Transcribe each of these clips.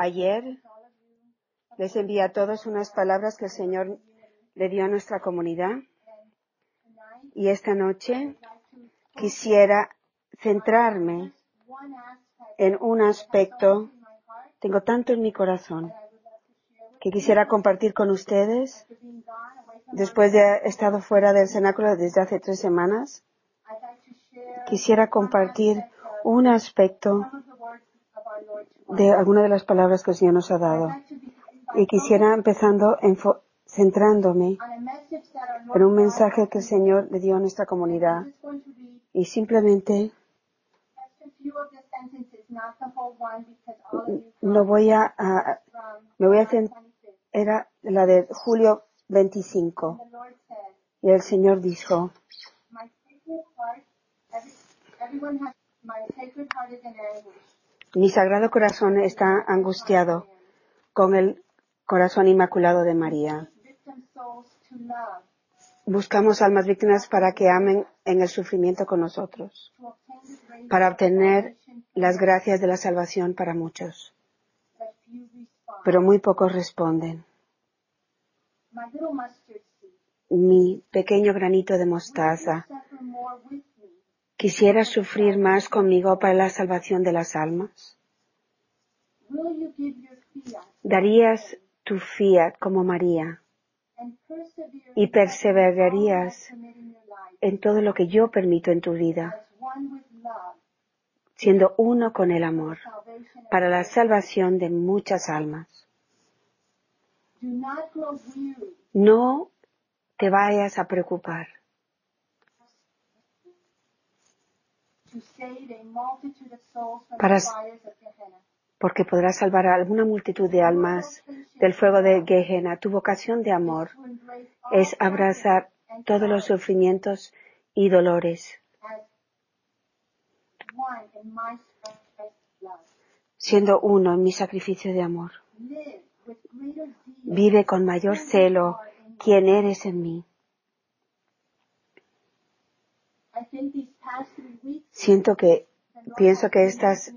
Ayer les envié a todos unas palabras que el Señor le dio a nuestra comunidad y esta noche quisiera centrarme en un aspecto, tengo tanto en mi corazón, que quisiera compartir con ustedes después de haber estado fuera del cenáculo desde hace tres semanas. Quisiera compartir un aspecto de alguna de las palabras que el Señor nos ha dado. Y quisiera empezando centrándome en un mensaje que el Señor le dio a nuestra comunidad. Y simplemente no voy a, a me voy a era la de julio 25. Y el Señor dijo, mi sagrado corazón está angustiado con el corazón inmaculado de María. Buscamos almas víctimas para que amen en el sufrimiento con nosotros, para obtener las gracias de la salvación para muchos. Pero muy pocos responden. Mi pequeño granito de mostaza ¿Quisiera sufrir más conmigo para la salvación de las almas? ¿Darías tu fiat como María y perseverarías en todo lo que yo permito en tu vida, siendo uno con el amor para la salvación de muchas almas? No te vayas a preocupar para, porque podrás salvar a alguna multitud de almas del fuego de Gehenna. Tu vocación de amor es abrazar todos los sufrimientos y dolores, siendo uno en mi sacrificio de amor. Vive con mayor celo quien eres en mí. Siento que, pienso que estas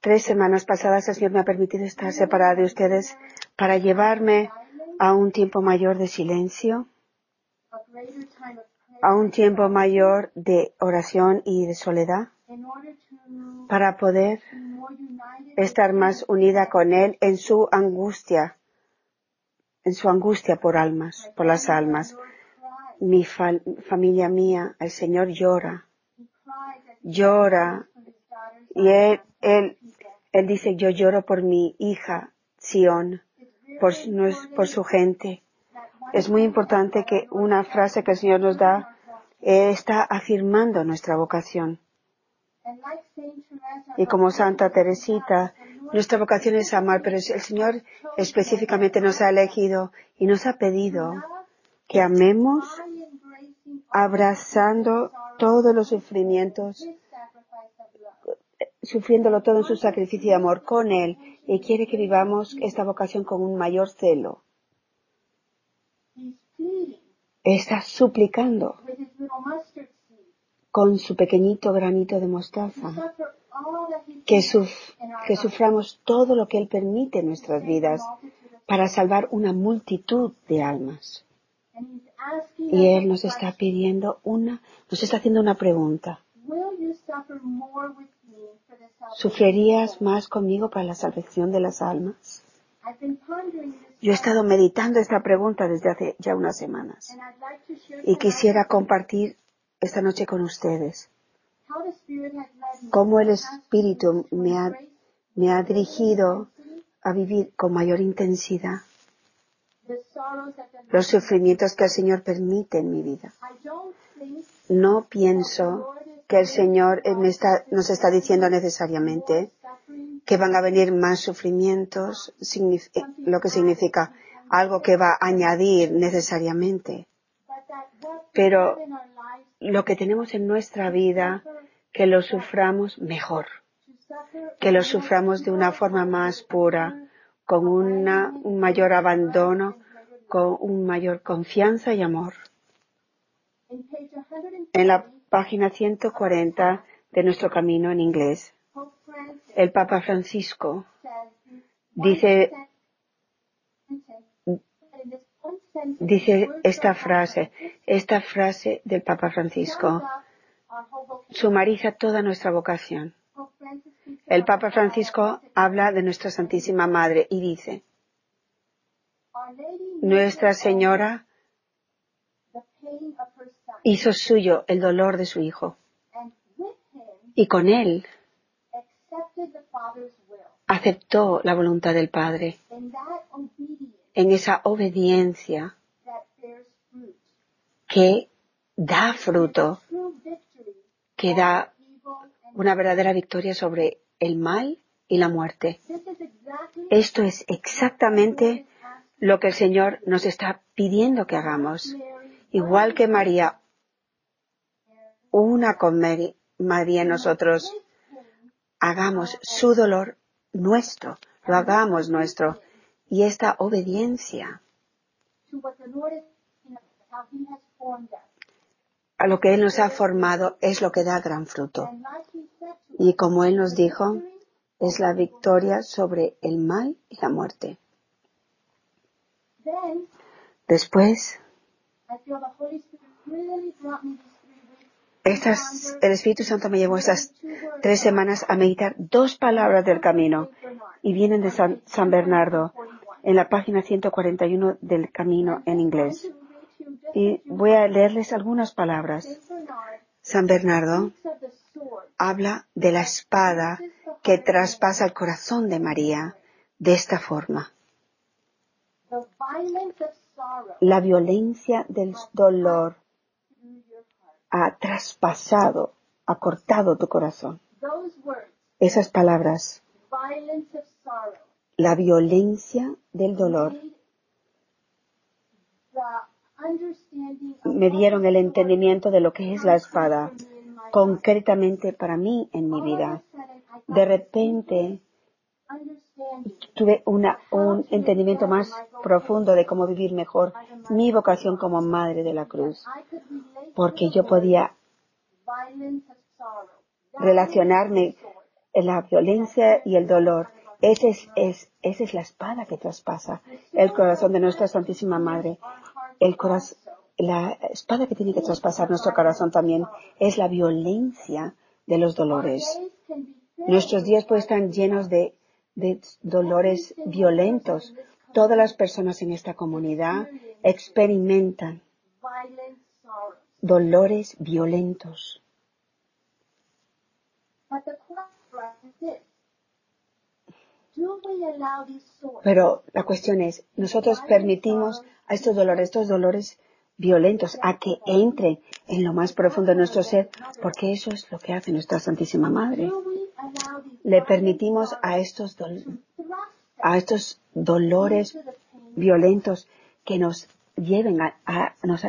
tres semanas pasadas el Señor me ha permitido estar separada de ustedes para llevarme a un tiempo mayor de silencio, a un tiempo mayor de oración y de soledad, para poder estar más unida con Él en su angustia, en su angustia por almas, por las almas mi familia mía, el Señor llora, llora. Y él, él, dice, yo lloro por mi hija, Sión, por, por su gente. Es muy importante que una frase que el Señor nos da está afirmando nuestra vocación. Y como Santa Teresita, nuestra vocación es amar, pero el Señor específicamente nos ha elegido y nos ha pedido que amemos abrazando todos los sufrimientos, sufriéndolo todo en su sacrificio de amor con Él y quiere que vivamos esta vocación con un mayor celo. Está suplicando con su pequeñito granito de mostaza que, que suframos todo lo que Él permite en nuestras vidas para salvar una multitud de almas. Y Él nos está pidiendo una, nos está haciendo una pregunta. ¿Sufrirías más conmigo para la salvación de las almas? Yo he estado meditando esta pregunta desde hace ya unas semanas. y quisiera compartir esta noche con ustedes. Cómo el Espíritu me ha, me ha dirigido a vivir con mayor intensidad los sufrimientos que el Señor permite en mi vida. No pienso que el Señor eh, nos está diciendo necesariamente que van a venir más sufrimientos, eh, lo que significa algo que va a añadir necesariamente. Pero lo que tenemos en nuestra vida, que lo suframos mejor, que lo suframos de una forma más pura, con un mayor abandono, con un mayor confianza y amor. En la página 140 de nuestro camino en inglés, el Papa Francisco dice, dice esta frase, esta frase del Papa Francisco, sumariza toda nuestra vocación. El Papa Francisco habla de nuestra Santísima Madre y dice, Nuestra Señora hizo suyo el dolor de su Hijo y con él aceptó la voluntad del Padre. En esa obediencia que da fruto, que da una verdadera victoria sobre el mal y la muerte. Esto es exactamente lo que el Señor nos está pidiendo que hagamos. Igual que María, una con María nosotros, hagamos su dolor nuestro, lo hagamos nuestro. Y esta obediencia a lo que Él nos ha formado es lo que da gran fruto. Y como Él nos dijo, es la victoria sobre el mal y la muerte. Después, el Espíritu Santo me llevó estas tres semanas a meditar dos palabras del camino y vienen de San, San Bernardo en la página 141 del camino en inglés. Y voy a leerles algunas palabras. San Bernardo habla de la espada que traspasa el corazón de María de esta forma. La violencia del dolor ha traspasado, ha cortado tu corazón. Esas palabras, la violencia del dolor, me dieron el entendimiento de lo que es la espada, concretamente para mí en mi vida. De repente tuve un entendimiento más profundo de cómo vivir mejor mi vocación como madre de la cruz, porque yo podía relacionarme en la violencia y el dolor. Es, esa es la espada que traspasa el corazón de nuestra Santísima Madre. El corazón, la espada que tiene que traspasar nuestro corazón también es la violencia de los dolores. Nuestros días pueden estar llenos de, de dolores violentos. Todas las personas en esta comunidad experimentan dolores violentos. Pero la cuestión es, nosotros permitimos a estos dolores, estos dolores violentos, a que entren en lo más profundo de nuestro ser, porque eso es lo que hace nuestra Santísima Madre. Le permitimos a estos, a estos dolores violentos que nos lleven a, nos,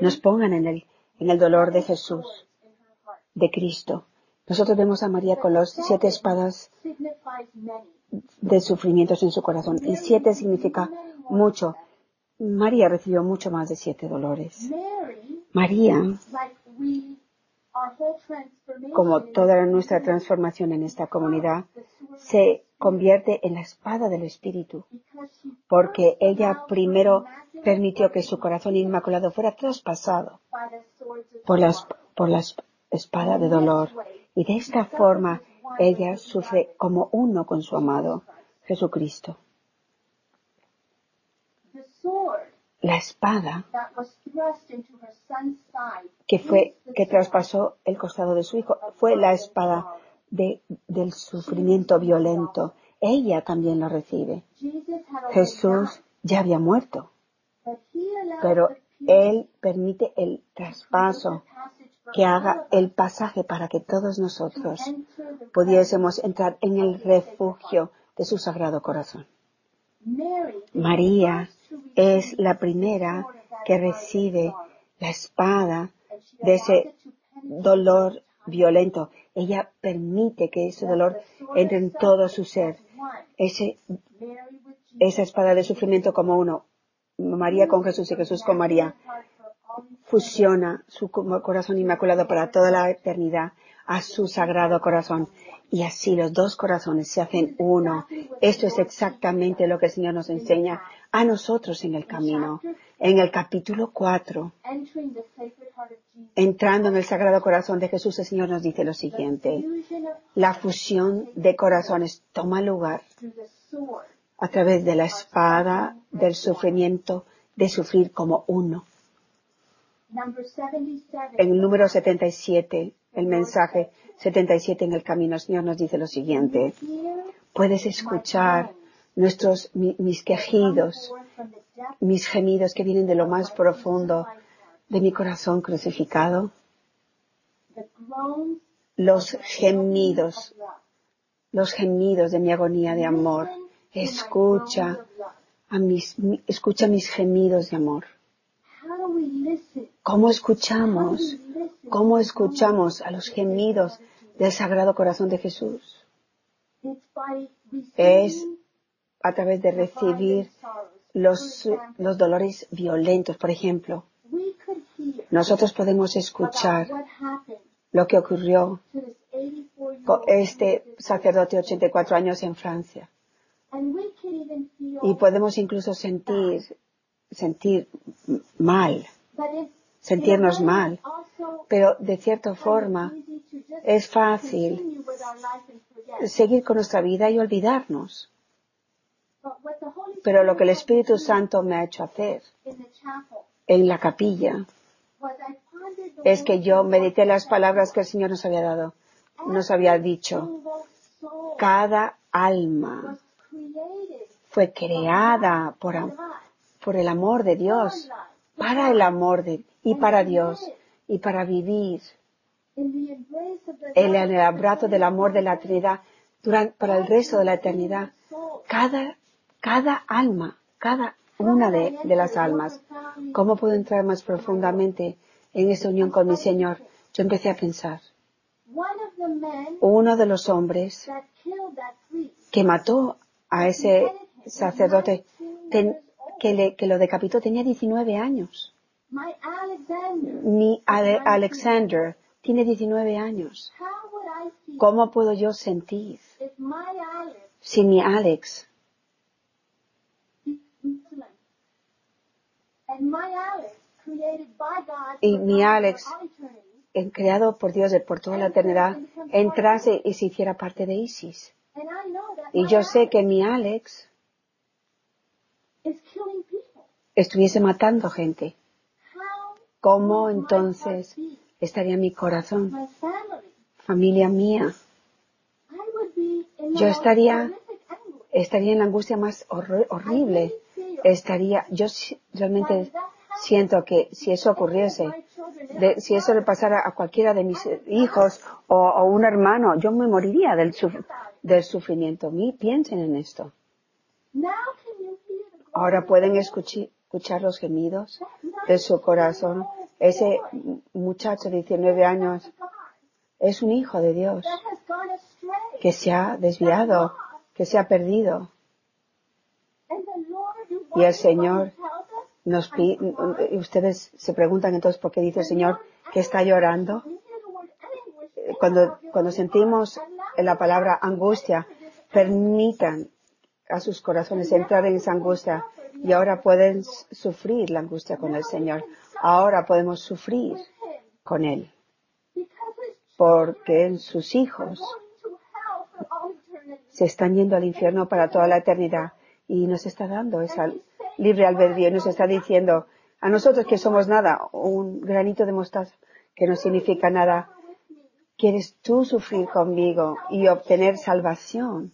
nos, pongan en el, en el dolor de Jesús, de Cristo. Nosotros vemos a María con los siete espadas de sufrimientos en su corazón. Y siete significa mucho. María recibió mucho más de siete dolores. María, como toda nuestra transformación en esta comunidad, se convierte en la espada del Espíritu, porque ella primero permitió que su corazón inmaculado fuera traspasado por la, por la espada de dolor. Y de esta forma ella sufre como uno con su amado Jesucristo. La espada que fue que traspasó el costado de su hijo. Fue la espada del sufrimiento violento. Ella también lo recibe. Jesús ya había muerto, pero él permite el traspaso que haga el pasaje para que todos nosotros pudiésemos entrar en el refugio de su sagrado corazón. María es la primera que recibe la espada de ese dolor violento. Ella permite que ese dolor entre en todo su ser. Ese, esa espada de sufrimiento como uno. María con Jesús y Jesús con María fusiona su corazón inmaculado para toda la eternidad a su sagrado corazón. Y así los dos corazones se hacen uno. Esto es exactamente lo que el Señor nos enseña a nosotros en el camino. En el capítulo 4, entering the Sacred Heart of Jesus, entrando en el Sagrado Corazón de Jesús, el Señor nos dice lo siguiente. La fusión de corazones toma lugar a través de la espada del sufrimiento, de sufrir como uno. Number 77. En el número 77, el mensaje 77 en el camino, el Señor nos dice lo siguiente. Puedes escuchar nuestros, mi- mis quejidos, mis gemidos que vienen de lo más profundo de mi corazón crucificado, los gemidos, los gemidos de mi agonía de amor. Escucha a mis, mi- escucha mis gemidos de amor. ¿Cómo escuchamos? ¿Cómo escuchamos a los gemidos del Sagrado Corazón de Jesús? Es a través de recibir los, los dolores violentos, por ejemplo. Nosotros podemos escuchar lo que ocurrió to this 84 con este sacerdote de 84 años en Francia. Y podemos incluso sentir, sentir mal, sentirnos mal. Pero de cierta forma es fácil seguir con nuestra vida y olvidarnos. Pero lo que el Espíritu Santo me ha hecho hacer en la capilla es que yo medité las palabras que el Señor nos había dado, nos había dicho. Cada alma fue creada por, por el amor de Dios, para el amor de, y para Dios, y para vivir en el abrazo del amor de la Trinidad durante, para el resto de la eternidad. Cada, cada alma, cada una de, las almas. ¿Cómo puedo entrar más profundamente en esa unión con mi Señor? Yo empecé a pensar, uno de los hombres que mató a ese sacerdote que, lo decapitó tenía 19 años. Mi Ale- Alexander tiene 19 años. ¿Cómo puedo yo sentir si mi Alex Y mi Alex, creado por Dios de por toda la eternidad, entrase y se hiciera parte de ISIS? Y yo sé que mi Alex estuviese matando gente. ¿Cómo entonces estaría mi corazón, familia mía? Yo estaría, estaría en la angustia más horri- horrible. Estaría, yo realmente siento que si eso ocurriese, de- si eso le pasara a cualquiera de mis hijos o, o un hermano, yo me moriría del, suf- del sufrimiento. Mi- piensen en esto. Ahora pueden escuchi- escuchar los gemidos de su corazón. Ese muchacho de 19 años es un hijo de Dios que se ha desviado, que se ha perdido. Y el Señor nos pi- y ustedes se preguntan entonces por qué dice el Señor que está llorando. Cuando, cuando sentimos la palabra angustia, permitan a sus corazones entrar en esa angustia y ahora pueden sufrir la angustia con el Señor. Ahora podemos sufrir con Él porque sus hijos se están yendo al infierno para toda la eternidad y nos está dando esa libre albedrío y nos está diciendo a nosotros que somos nada, un granito de mostaza que no significa nada, quieres tú sufrir conmigo y obtener salvación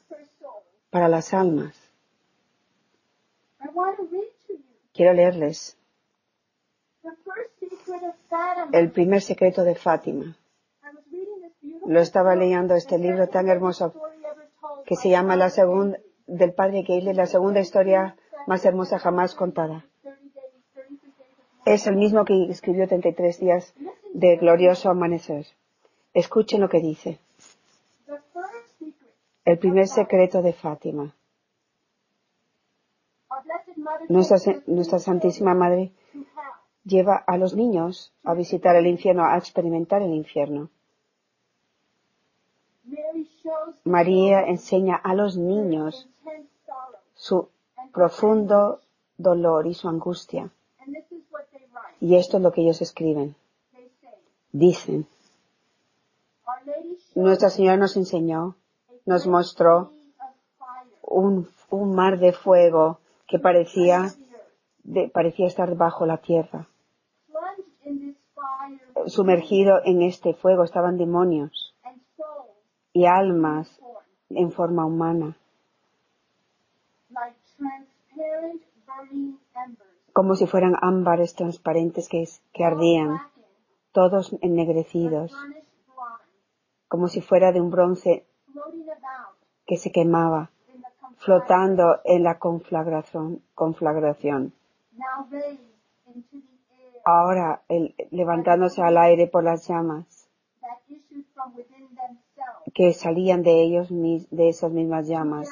para las almas. Quiero leerles el primer secreto de Fátima. Lo estaba leyendo este libro tan hermoso que se llama la segunda. Del padre Gailey, la segunda historia más hermosa jamás contada. 30 days, 33 days of Es el mismo que escribió 33 días de glorioso amanecer. Escuchen lo que dice. El primer secreto de Fátima. Nuestra, nuestra Santísima Madre lleva a los niños a visitar el infierno, a experimentar el infierno. María enseña a los niños. Su profundo dolor y su angustia. Y esto es lo que ellos escriben. Dicen, Nuestra Señora nos enseñó, nos mostró un, un mar de fuego que parecía, parecía estar bajo la tierra. Sumergido en este fuego estaban demonios y almas en forma humana, como si fueran ámbares transparentes que, ardían, todos ennegrecidos, como si fuera de un bronce que se quemaba, flotando en la conflagración. conflagración. Ahora levantándose al aire por las llamas que salían de ellos de esas mismas llamas,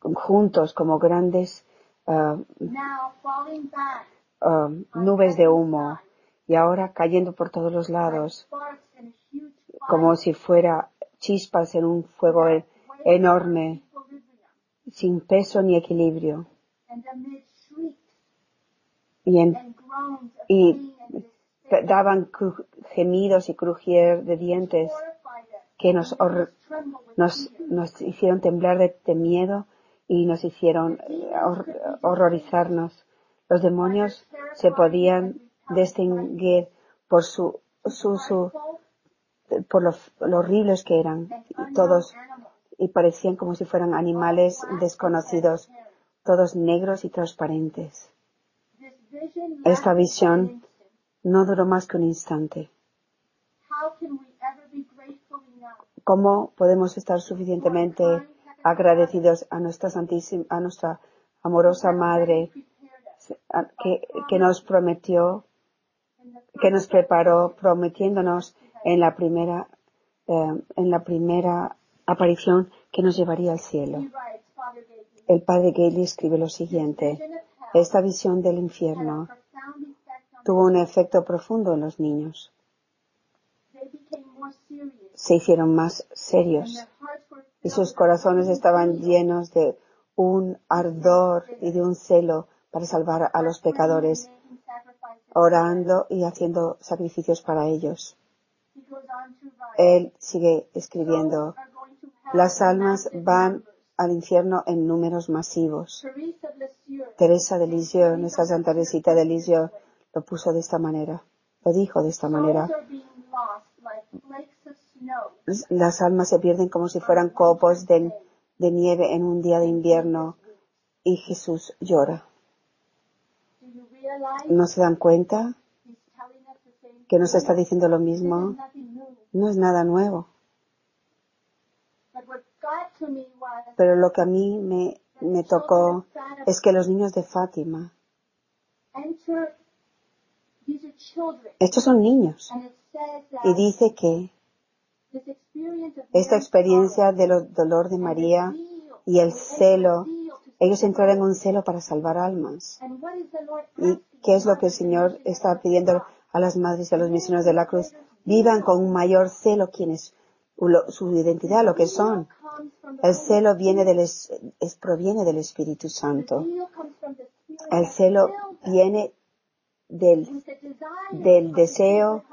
juntos como grandes ah, ah, nubes de humo y ahora cayendo por todos los lados como si fuera chispas en un fuego e- enorme sin peso ni equilibrio. Y, daban gemidos y crujier de dientes que nos, nos, nos hicieron temblar de, miedo y nos hicieron eh, hor- horrorizarnos. Los demonios se podían distinguir por su, su, su, por lo, horribles que eran y todos y parecían como si fueran animales desconocidos, todos negros y transparentes. Esta visión no duró más que un instante. ¿Cómo podemos estar suficientemente agradecidos a nuestra santísima, a nuestra amorosa Madre que, nos prometió, que nos preparó prometiéndonos en la primera, eh, en la primera aparición que nos llevaría al cielo? El padre Gailey escribe lo siguiente. Esta visión del infierno tuvo un efecto profundo en los niños. Se hicieron más serios y sus corazones estaban llenos de un ardor y de un celo para salvar a los pecadores, orando y haciendo sacrificios para ellos. Él sigue escribiendo, "Souls are going to hell las almas van numbers." al infierno en números masivos. Teresa de Lisieux, nuestra Santa Teresita de Lisieux, lo puso de esta manera, lo dijo de esta manera. Las almas se pierden como si fueran copos de, nieve en un día de invierno y Jesús llora. ¿No se dan cuenta que nos está diciendo lo mismo? No es nada nuevo, pero lo que a mí me, me tocó es que los niños de Fátima, estos son niños, y dice que esta experiencia del dolor de María y el celo, ellos entraron en un celo para salvar almas. ¿Y qué es lo que el Señor está pidiendo a las madres y a los misioneros de la cruz? Vivan con un mayor celo quienes, su identidad, lo que son. El celo viene del, es- proviene del Espíritu Santo. El celo viene del, del deseo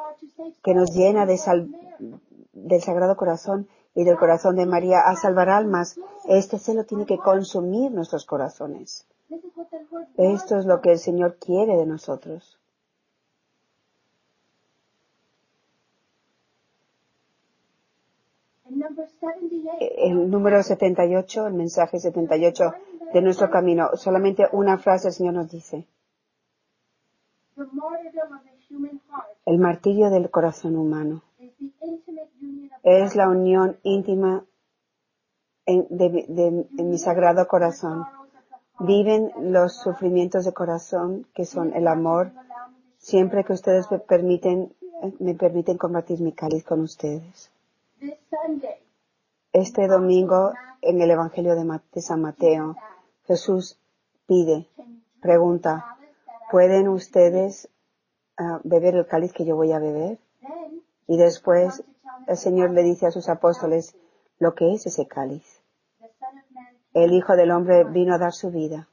que nos llena del Sagrado Corazón y del corazón de María a salvar almas. Este celo tiene que consumir nuestros corazones. Esto es lo que el Señor quiere de nosotros. In number 78, El número 78, el mensaje 78 de nuestro camino. Solamente una frase el Señor nos dice. El martirio del corazón humano es la unión íntima en, de- de- en mi sagrado corazón. Viven los sufrimientos de corazón que son el amor siempre que ustedes me permiten, me permiten compartir mi cáliz con ustedes. Este domingo en el Evangelio de, San Mateo, Jesús pide, pregunta, ¿pueden ustedes ah, beber el cáliz que yo voy a beber? Y después el Señor le dice a sus apóstoles lo que es ese cáliz. El Hijo del Hombre vino a dar su vida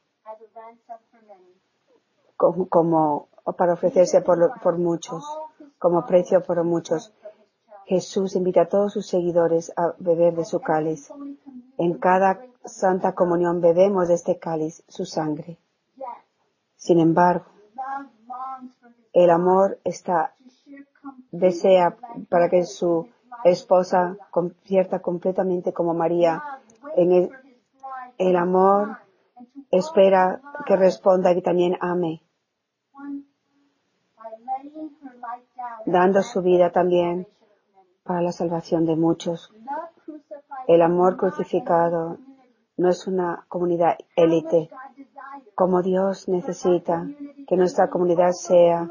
como, para ofrecerse por, por muchos, como precio por muchos. Jesús invita a todos sus seguidores a beber de su cáliz. En cada santa comunión bebemos de este cáliz su sangre. Sin embargo, el amor está desea para que su esposa convierta completamente como María. En el, el amor espera que responda y también ame, dando su vida también para la salvación de muchos. El amor crucificado no es una comunidad élite, como Dios necesita que nuestra comunidad sea,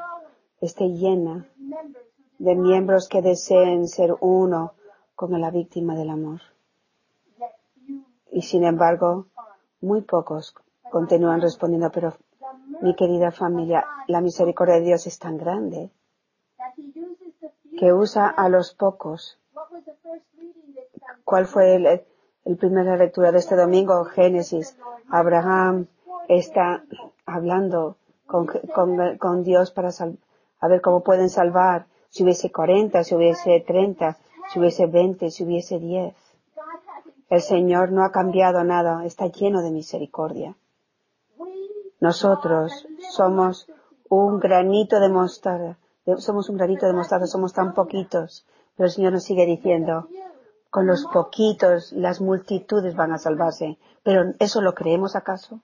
esté llena de miembros que deseen ser uno con la víctima del amor. Y sin embargo, muy pocos continúan respondiendo, pero mi querida familia, la misericordia de Dios es tan grande que usa a los pocos. ¿Cuál fue el primera lectura de este domingo? Génesis. Abraham está hablando con, con- Dios para sal- a ver cómo pueden salvar. Si hubiese 40, si hubiese 30, si hubiese 20, si hubiese 10. God hasn't. El Señor no ha cambiado nada, está lleno de misericordia. Nosotros somos un granito de mostaza, de- somos un granito de mostaza, somos tan poquitos. Pero el Señor nos sigue diciendo, con los poquitos las multitudes van a salvarse. Pero ¿eso lo creemos acaso?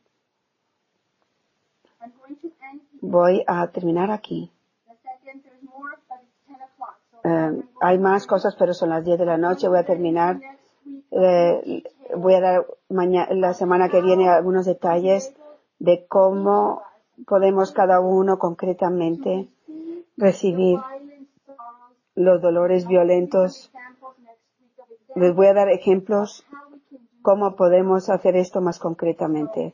Voy a terminar aquí. the second. There's more, but it's 10 o'clock. So Eh, hay más cosas, pero son las 10 de la noche. Voy a terminar. Eh, voy a dar mañana, la semana que viene algunos detalles de cómo podemos cada uno concretamente recibir los dolores violentos. Les voy a dar ejemplos cómo podemos hacer esto más concretamente.